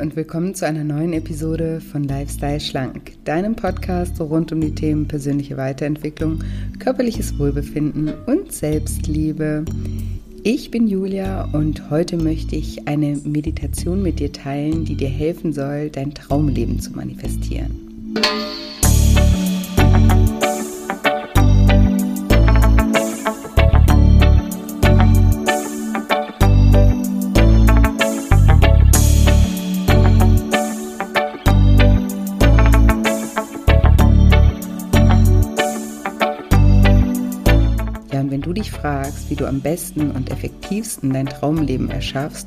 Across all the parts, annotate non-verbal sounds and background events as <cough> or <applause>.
Und willkommen zu einer neuen Episode von Lifestyle Schlank, deinem Podcast rund um die Themen persönliche Weiterentwicklung, körperliches Wohlbefinden und Selbstliebe. Ich bin Julia und heute möchte ich eine Meditation mit dir teilen, die dir helfen soll, dein Traumleben zu manifestieren. Fragst, wie du am besten und effektivsten dein Traumleben erschaffst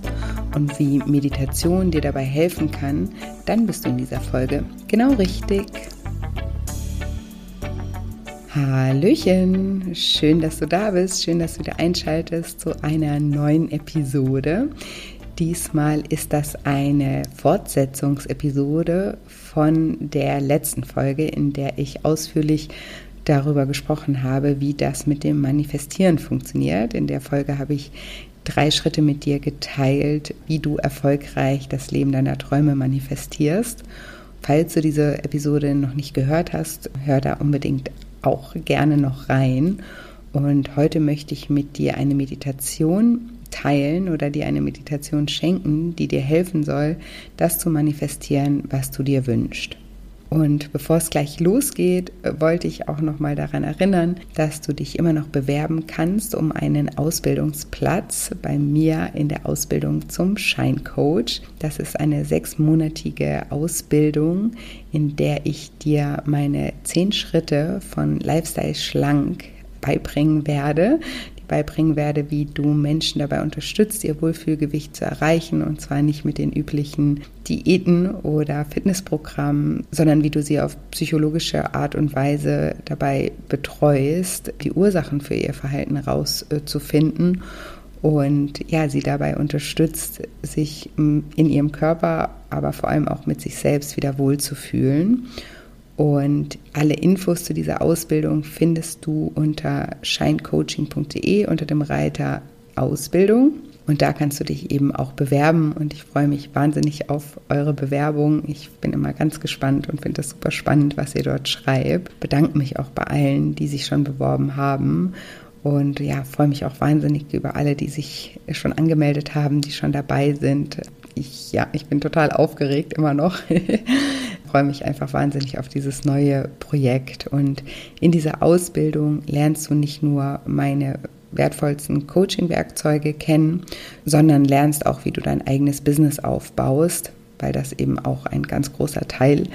und wie Meditation dir dabei helfen kann, dann bist du in dieser Folge genau richtig. Hallöchen, schön, dass du da bist, schön, dass du wieder einschaltest zu einer neuen Episode. Diesmal ist das eine Fortsetzungsepisode von der letzten Folge, in der ich ausführlich darüber gesprochen habe, wie das mit dem Manifestieren funktioniert. In der Folge habe ich drei Schritte mit dir geteilt, wie du erfolgreich das Leben deiner Träume manifestierst. Falls du diese Episode noch nicht gehört hast, hör da unbedingt auch gerne noch rein. Und heute möchte ich mit dir eine Meditation teilen oder dir eine Meditation schenken, die dir helfen soll, das zu manifestieren, was du dir wünschst. Und bevor es gleich losgeht, wollte ich auch noch mal daran erinnern, dass du dich immer noch bewerben kannst um einen Ausbildungsplatz bei mir in der Ausbildung zum Scheincoach. Das ist eine sechsmonatige Ausbildung, in der ich dir meine zehn Schritte von Lifestyle schlank beibringen werde, beibringen werde, wie du Menschen dabei unterstützt, ihr Wohlfühlgewicht zu erreichen. Und zwar nicht mit den üblichen Diäten oder Fitnessprogrammen, sondern wie du sie auf psychologische Art und Weise dabei betreust, die Ursachen für ihr Verhalten rauszufinden. Und ja, sie dabei unterstützt, sich in ihrem Körper, aber vor allem auch mit sich selbst wieder wohlzufühlen. Und alle Infos zu dieser Ausbildung findest du unter shinecoaching.de unter dem Reiter Ausbildung. Und da kannst du dich eben auch bewerben. Und ich freue mich wahnsinnig auf eure Bewerbung. Ich bin immer ganz gespannt und finde das super spannend, was ihr dort schreibt. Bedanke mich auch bei allen, die sich schon beworben haben. Und ja, freue mich auch wahnsinnig über alle, die sich schon angemeldet haben, die schon dabei sind. Ich, ja, ich bin total aufgeregt immer noch. <laughs> freue mich einfach wahnsinnig auf dieses neue Projekt. Und in dieser Ausbildung lernst du nicht nur meine wertvollsten Coaching-Werkzeuge kennen, sondern lernst auch, wie du dein eigenes Business aufbaust, weil das eben auch ein ganz großer Teil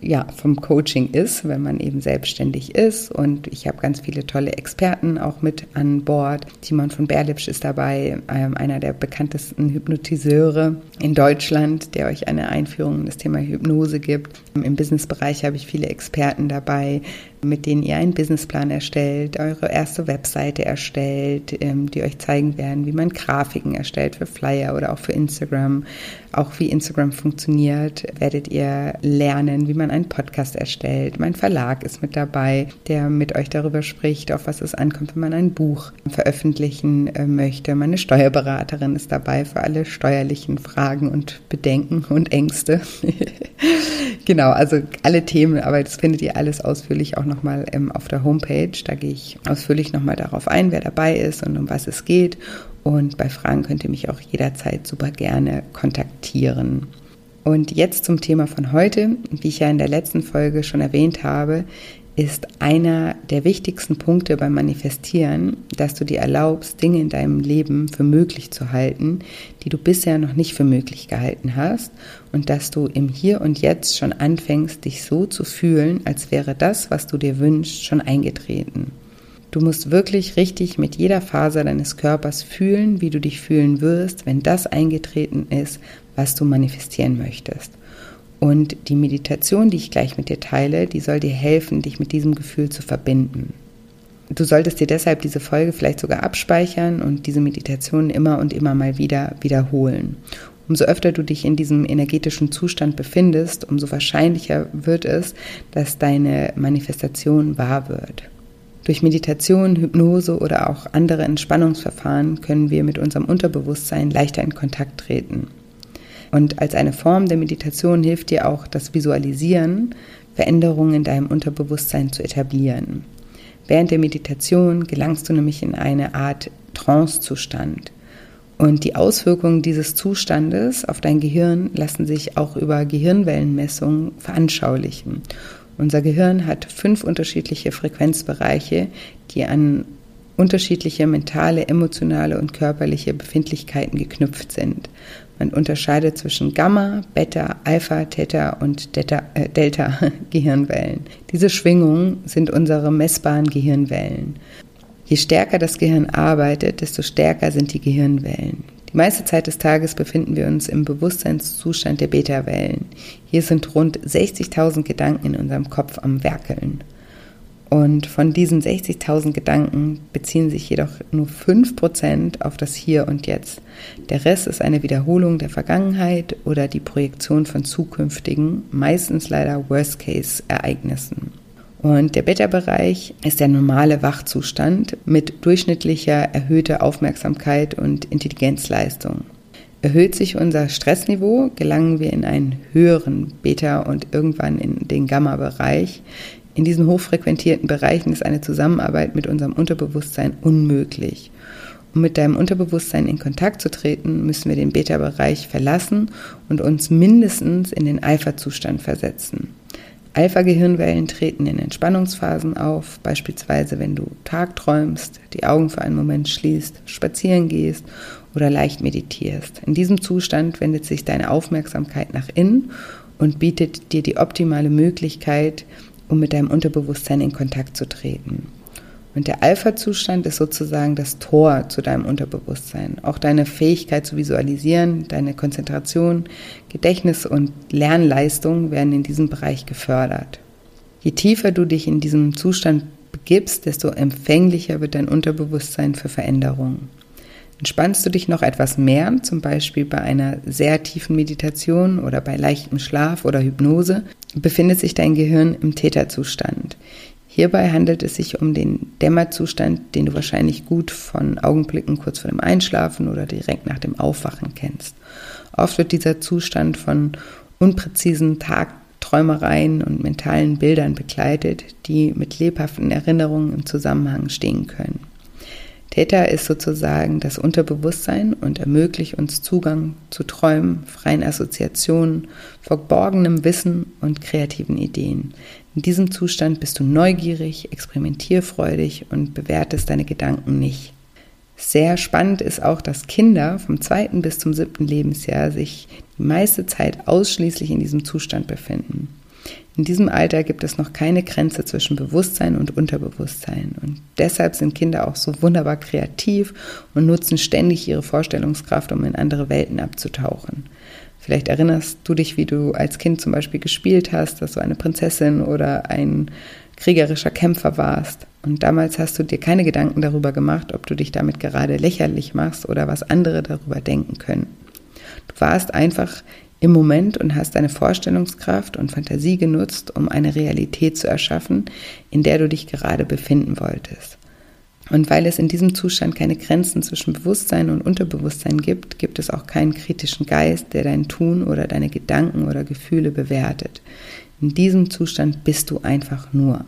ja, vom Coaching ist, wenn man eben selbstständig ist. Und ich habe ganz viele tolle Experten auch mit an Bord. Timon von Berlipsch ist dabei, ähm, einer der bekanntesten Hypnotiseure in Deutschland, der euch eine Einführung in das Thema Hypnose gibt. Im Businessbereich habe ich viele Experten dabei, mit denen ihr einen Businessplan erstellt, eure erste Webseite erstellt, ähm, die euch zeigen werden, wie man Grafiken erstellt für Flyer oder auch für Instagram. Auch wie Instagram funktioniert, werdet ihr lernen, wie man einen Podcast erstellt. Mein Verlag ist mit dabei, der mit euch darüber spricht, auf was es ankommt, wenn man ein Buch veröffentlichen äh, möchte. Meine Steuerberaterin ist dabei für alle steuerlichen Fragen und Bedenken und Ängste. <laughs> genau, also alle Themen, aber das findet ihr alles ausführlich auch nochmal ähm, auf der Homepage. Da gehe ich ausführlich nochmal darauf ein, wer dabei ist und um was es geht. Und bei Fragen könnt ihr mich auch jederzeit super gerne kontaktieren. Und jetzt zum Thema von heute. Wie ich ja in der letzten Folge schon erwähnt habe, ist einer der wichtigsten Punkte beim Manifestieren, dass du dir erlaubst, Dinge in deinem Leben für möglich zu halten, die du bisher noch nicht für möglich gehalten hast und dass du im Hier und Jetzt schon anfängst, dich so zu fühlen, als wäre das, was du dir wünschst, schon eingetreten. Du musst wirklich richtig mit jeder Faser deines Körpers fühlen, wie du dich fühlen wirst, wenn das eingetreten ist, was du manifestieren möchtest. Und die Meditation, die ich gleich mit dir teile, die soll dir helfen, dich mit diesem Gefühl zu verbinden. Du solltest dir deshalb diese Folge vielleicht sogar abspeichern und diese Meditation immer und immer mal wieder wiederholen. Umso öfter du dich in diesem energetischen Zustand befindest, umso wahrscheinlicher wird es, dass deine Manifestation wahr wird. Durch Meditation, Hypnose oder auch andere Entspannungsverfahren können wir mit unserem Unterbewusstsein leichter in Kontakt treten. Und als eine Form der Meditation hilft dir auch das Visualisieren, Veränderungen in deinem Unterbewusstsein zu etablieren. Während der Meditation gelangst du nämlich in eine Art Trance-Zustand. Und die Auswirkungen dieses Zustandes auf dein Gehirn lassen sich auch über Gehirnwellenmessungen veranschaulichen. Unser Gehirn hat fünf unterschiedliche Frequenzbereiche, die an unterschiedliche mentale, emotionale und körperliche Befindlichkeiten geknüpft sind. Man unterscheidet zwischen Gamma, Beta, Alpha, Theta und Delta, äh, Delta <laughs> Gehirnwellen. Diese Schwingungen sind unsere messbaren Gehirnwellen. Je stärker das Gehirn arbeitet, desto stärker sind die Gehirnwellen. Die meiste Zeit des Tages befinden wir uns im Bewusstseinszustand der Beta-Wellen. Hier sind rund 60.000 Gedanken in unserem Kopf am Werkeln. Und von diesen 60.000 Gedanken beziehen sich jedoch nur 5% auf das Hier und Jetzt. Der Rest ist eine Wiederholung der Vergangenheit oder die Projektion von zukünftigen, meistens leider Worst-Case-Ereignissen. Und der Beta-Bereich ist der normale Wachzustand mit durchschnittlicher erhöhter Aufmerksamkeit und Intelligenzleistung. Erhöht sich unser Stressniveau, gelangen wir in einen höheren Beta- und irgendwann in den Gamma-Bereich. In diesen hochfrequentierten Bereichen ist eine Zusammenarbeit mit unserem Unterbewusstsein unmöglich. Um mit deinem Unterbewusstsein in Kontakt zu treten, müssen wir den Beta-Bereich verlassen und uns mindestens in den Alpha-Zustand versetzen. Alpha-Gehirnwellen treten in Entspannungsphasen auf, beispielsweise wenn du tagträumst, die Augen für einen Moment schließt, spazieren gehst oder leicht meditierst. In diesem Zustand wendet sich deine Aufmerksamkeit nach innen und bietet dir die optimale Möglichkeit, um mit deinem Unterbewusstsein in Kontakt zu treten. Und der Alpha-Zustand ist sozusagen das Tor zu deinem Unterbewusstsein. Auch deine Fähigkeit zu visualisieren, deine Konzentration, Gedächtnis und Lernleistung werden in diesem Bereich gefördert. Je tiefer du dich in diesem Zustand begibst, desto empfänglicher wird dein Unterbewusstsein für Veränderungen. Entspannst du dich noch etwas mehr, zum Beispiel bei einer sehr tiefen Meditation oder bei leichtem Schlaf oder Hypnose, befindet sich dein Gehirn im Täterzustand. Hierbei handelt es sich um den Dämmerzustand, den du wahrscheinlich gut von Augenblicken kurz vor dem Einschlafen oder direkt nach dem Aufwachen kennst. Oft wird dieser Zustand von unpräzisen Tagträumereien und mentalen Bildern begleitet, die mit lebhaften Erinnerungen im Zusammenhang stehen können. Theta ist sozusagen das Unterbewusstsein und ermöglicht uns Zugang zu Träumen, freien Assoziationen, verborgenem Wissen und kreativen Ideen. In diesem Zustand bist du neugierig, experimentierfreudig und bewertest deine Gedanken nicht. Sehr spannend ist auch, dass Kinder vom zweiten bis zum siebten Lebensjahr sich die meiste Zeit ausschließlich in diesem Zustand befinden. In diesem Alter gibt es noch keine Grenze zwischen Bewusstsein und Unterbewusstsein. Und deshalb sind Kinder auch so wunderbar kreativ und nutzen ständig ihre Vorstellungskraft, um in andere Welten abzutauchen. Vielleicht erinnerst du dich, wie du als Kind zum Beispiel gespielt hast, dass du eine Prinzessin oder ein kriegerischer Kämpfer warst. Und damals hast du dir keine Gedanken darüber gemacht, ob du dich damit gerade lächerlich machst oder was andere darüber denken können. Du warst einfach im Moment und hast deine Vorstellungskraft und Fantasie genutzt, um eine Realität zu erschaffen, in der du dich gerade befinden wolltest. Und weil es in diesem Zustand keine Grenzen zwischen Bewusstsein und Unterbewusstsein gibt, gibt es auch keinen kritischen Geist, der dein Tun oder deine Gedanken oder Gefühle bewertet. In diesem Zustand bist du einfach nur.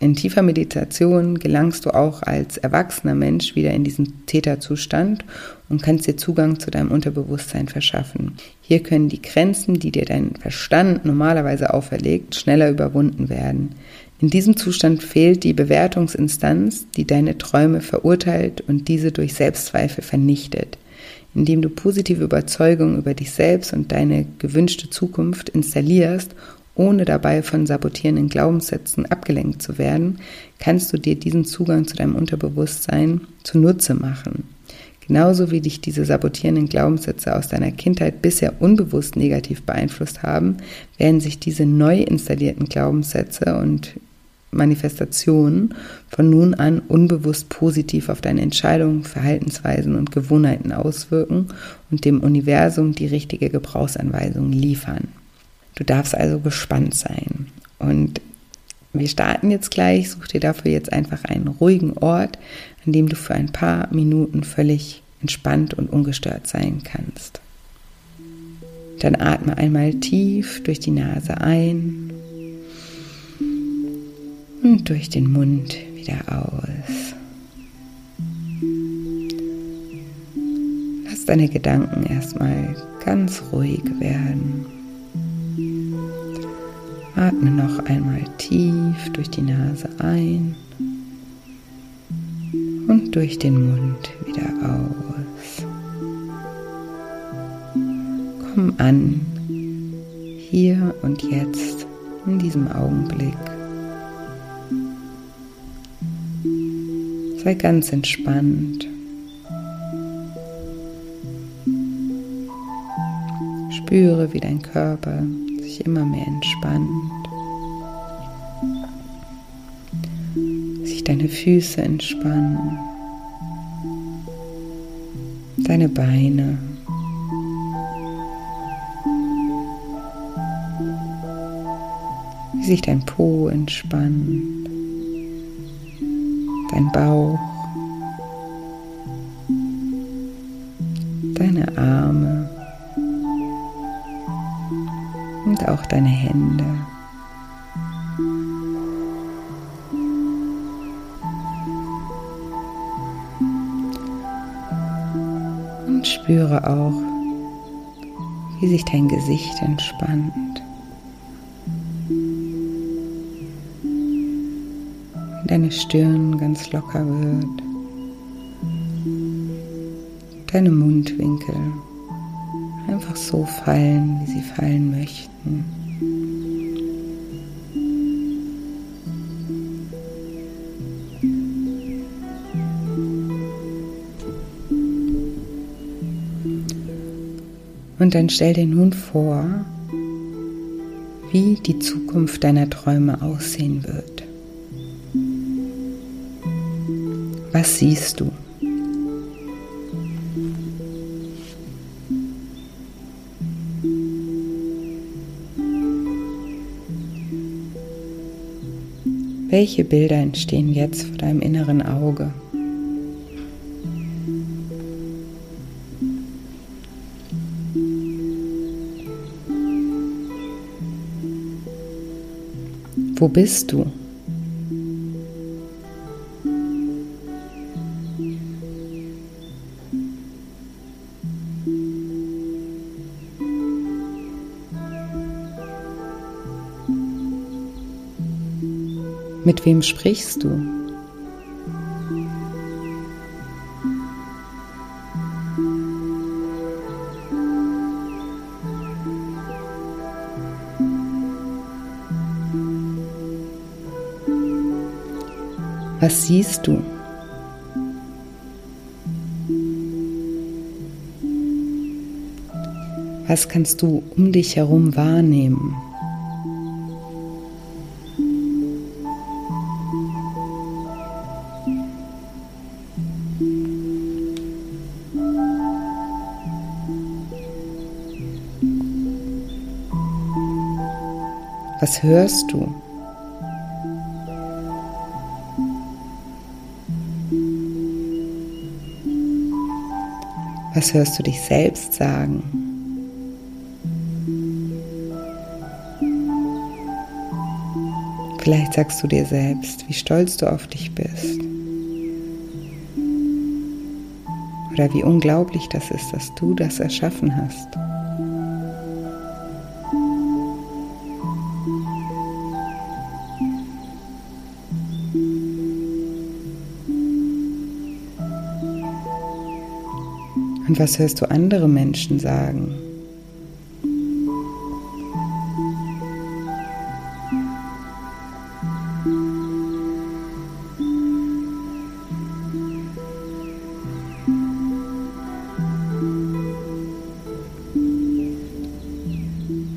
In tiefer Meditation gelangst du auch als erwachsener Mensch wieder in diesen Täterzustand und kannst dir Zugang zu deinem Unterbewusstsein verschaffen. Hier können die Grenzen, die dir dein Verstand normalerweise auferlegt, schneller überwunden werden. In diesem Zustand fehlt die Bewertungsinstanz, die deine Träume verurteilt und diese durch Selbstzweifel vernichtet. Indem du positive Überzeugungen über dich selbst und deine gewünschte Zukunft installierst ohne dabei von sabotierenden Glaubenssätzen abgelenkt zu werden, kannst du dir diesen Zugang zu deinem Unterbewusstsein zunutze machen. Genauso wie dich diese sabotierenden Glaubenssätze aus deiner Kindheit bisher unbewusst negativ beeinflusst haben, werden sich diese neu installierten Glaubenssätze und Manifestationen von nun an unbewusst positiv auf deine Entscheidungen, Verhaltensweisen und Gewohnheiten auswirken und dem Universum die richtige Gebrauchsanweisung liefern. Du darfst also gespannt sein. Und wir starten jetzt gleich. Such dir dafür jetzt einfach einen ruhigen Ort, an dem du für ein paar Minuten völlig entspannt und ungestört sein kannst. Dann atme einmal tief durch die Nase ein und durch den Mund wieder aus. Lass deine Gedanken erstmal ganz ruhig werden. Atme noch einmal tief durch die Nase ein und durch den Mund wieder aus. Komm an, hier und jetzt, in diesem Augenblick. Sei ganz entspannt. Spüre, wie dein Körper sich immer mehr entspannt. Sich deine Füße entspannen. Deine Beine. Wie sich dein Po entspannt. Dein Bauch. Deine Arme und auch deine Hände. Und spüre auch, wie sich dein Gesicht entspannt. Deine Stirn ganz locker wird. Deine Mundwinkel einfach so fallen, wie sie fallen möchten. Und dann stell dir nun vor, wie die Zukunft deiner Träume aussehen wird. Was siehst du? Welche Bilder entstehen jetzt vor deinem inneren Auge? Wo bist du? Mit wem sprichst du? Was siehst du? Was kannst du um dich herum wahrnehmen? Was hörst du? Was hörst du dich selbst sagen? Vielleicht sagst du dir selbst, wie stolz du auf dich bist. Oder wie unglaublich das ist, dass du das erschaffen hast. Und was hörst du andere Menschen sagen?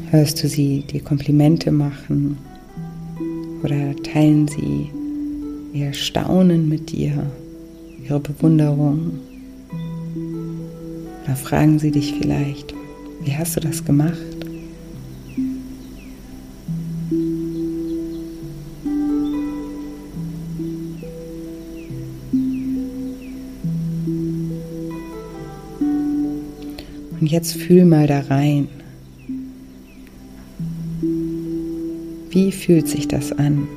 Hörst du sie dir Komplimente machen oder teilen sie ihr Staunen mit dir, ihre Bewunderung? Da fragen sie dich vielleicht, wie hast du das gemacht? Und jetzt fühl mal da rein. Wie fühlt sich das an?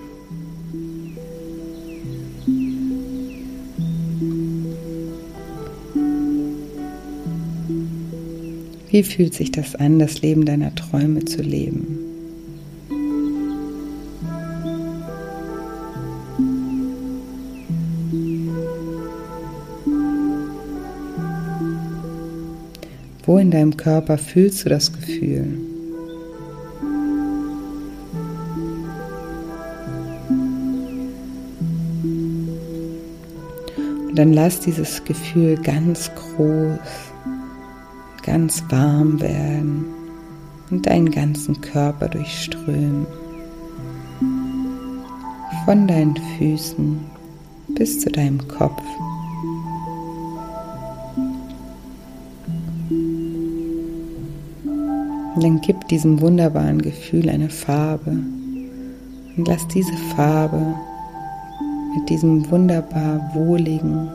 Wie fühlt sich das an, das Leben deiner Träume zu leben? Wo in deinem Körper fühlst du das Gefühl? Und dann lass dieses Gefühl ganz groß, ganz warm werden und deinen ganzen Körper durchströmen. Von deinen Füßen bis zu deinem Kopf. Und dann gib diesem wunderbaren Gefühl eine Farbe und lass diese Farbe mit diesem wunderbar wohligen,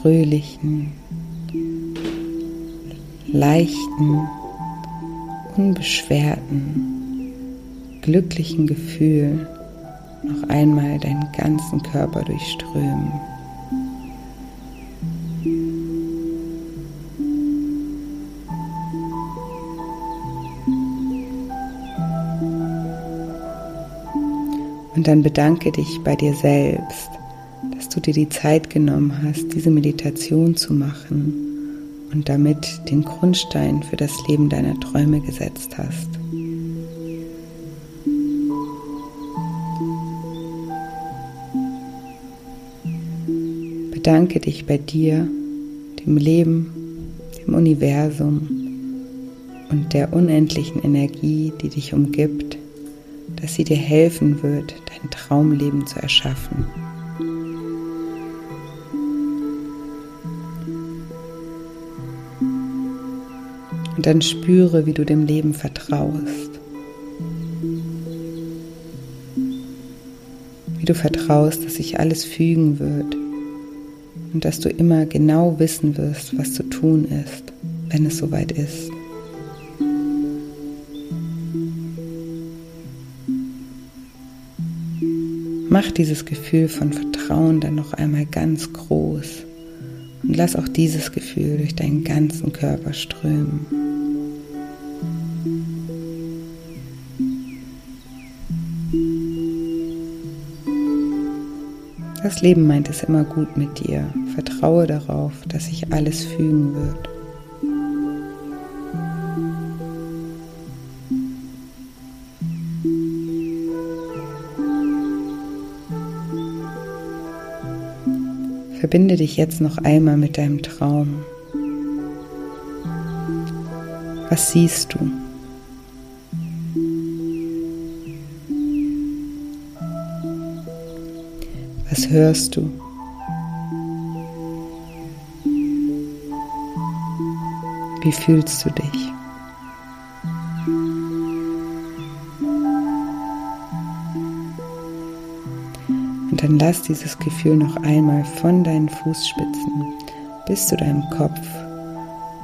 fröhlichen, leichten, unbeschwerten, glücklichen Gefühl noch einmal deinen ganzen Körper durchströmen. Und dann bedanke dich bei dir selbst, dass du dir die Zeit genommen hast, diese Meditation zu machen und damit den Grundstein für das Leben deiner Träume gesetzt hast. Bedanke dich bei dir, dem Leben, dem Universum und der unendlichen Energie, die dich umgibt dass sie dir helfen wird, dein Traumleben zu erschaffen. Dann spüre, wie du dem Leben vertraust. Wie du vertraust, dass sich alles fügen wird und dass du immer genau wissen wirst, was zu tun ist, wenn es soweit ist. Mach dieses Gefühl von Vertrauen dann noch einmal ganz groß und lass auch dieses Gefühl durch deinen ganzen Körper strömen. Das Leben meint es immer gut mit dir. Vertraue darauf, dass sich alles fügen wird. Verbinde dich jetzt noch einmal mit deinem Traum. Was siehst du? Was hörst du? Wie fühlst du dich? Und dann lass dieses Gefühl noch einmal von deinen Fußspitzen bis zu deinem Kopf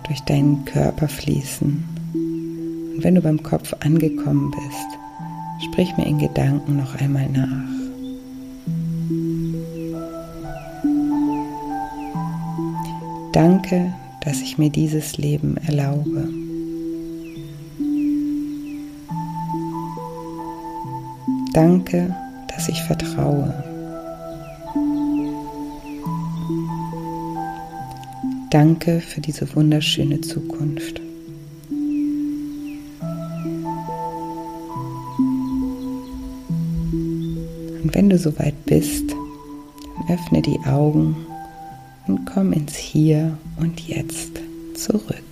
durch deinen Körper fließen. Und wenn du beim Kopf angekommen bist, sprich mir in Gedanken noch einmal nach. Danke, dass ich mir dieses Leben erlaube. Danke, dass ich vertraue. Danke für diese wunderschöne Zukunft. Und wenn du soweit bist, dann öffne die Augen und komm ins Hier und Jetzt zurück.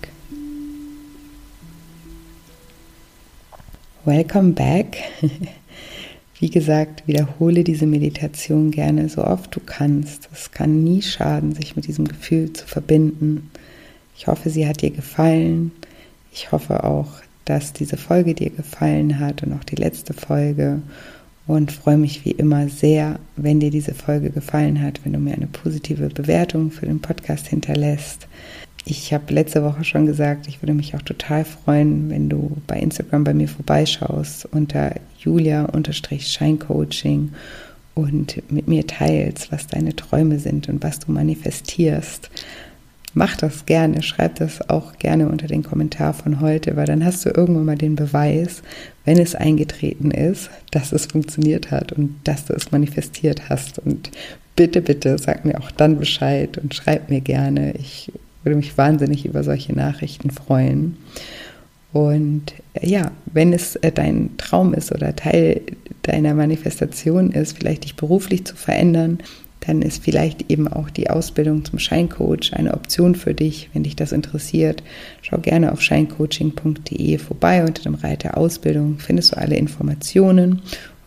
Welcome back. <laughs> Wie gesagt, wiederhole diese Meditation gerne so oft du kannst. Es kann nie schaden, sich mit diesem Gefühl zu verbinden. Ich hoffe, sie hat dir gefallen. Ich hoffe auch, dass diese Folge dir gefallen hat und auch die letzte Folge. Und freue mich wie immer sehr, wenn dir diese Folge gefallen hat, wenn du mir eine positive Bewertung für den Podcast hinterlässt. ich habe letzte Woche schon gesagt, ich würde mich auch total freuen, wenn du bei Instagram bei mir vorbeischaust unter julia-scheincoaching und mit mir teilst, was deine Träume sind und was du manifestierst. Mach das gerne, schreib das auch gerne unter den Kommentar von heute, weil dann hast du irgendwann mal den Beweis, wenn es eingetreten ist, dass es funktioniert hat und dass du es manifestiert hast. Und bitte, bitte sag mir auch dann Bescheid und schreib mir gerne. Ich würde mich wahnsinnig über solche Nachrichten freuen. Und äh, ja, wenn es äh, dein Traum ist oder Teil deiner Manifestation ist, vielleicht dich beruflich zu verändern, dann ist vielleicht eben auch die Ausbildung zum Scheincoach eine Option für dich, wenn dich das interessiert. Schau gerne auf scheincoaching.de vorbei unter dem Reiter Ausbildung findest du alle Informationen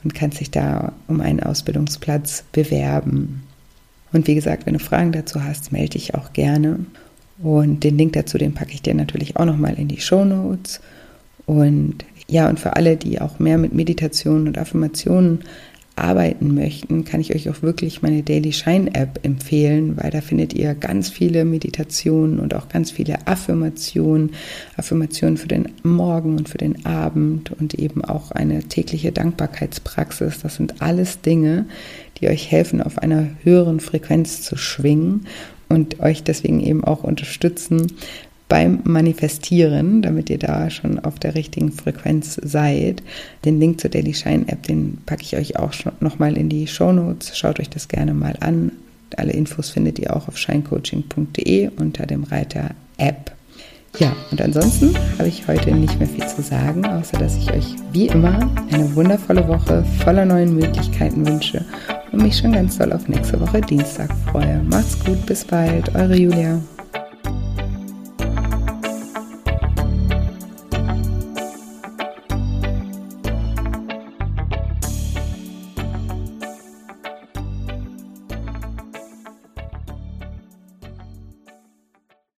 und kannst dich da um einen Ausbildungsplatz bewerben. Und wie gesagt, wenn du Fragen dazu hast, melde dich auch gerne. Und den Link dazu, den packe ich dir natürlich auch nochmal in die Show Notes. Und ja, und für alle, die auch mehr mit Meditationen und Affirmationen arbeiten möchten, kann ich euch auch wirklich meine Daily Shine App empfehlen, weil da findet ihr ganz viele Meditationen und auch ganz viele Affirmationen, Affirmationen für den Morgen und für den Abend und eben auch eine tägliche Dankbarkeitspraxis. Das sind alles Dinge, die euch helfen, auf einer höheren Frequenz zu schwingen und euch deswegen eben auch unterstützen, beim Manifestieren, damit ihr da schon auf der richtigen Frequenz seid. Den Link zur Daily Shine App, den packe ich euch auch schon nochmal in die Show Notes. Schaut euch das gerne mal an. Alle Infos findet ihr auch auf shinecoaching.de unter dem Reiter App. Ja, und ansonsten habe ich heute nicht mehr viel zu sagen, außer dass ich euch wie immer eine wundervolle Woche voller neuen Möglichkeiten wünsche und mich schon ganz doll auf nächste Woche Dienstag freue. Macht's gut, bis bald, eure Julia.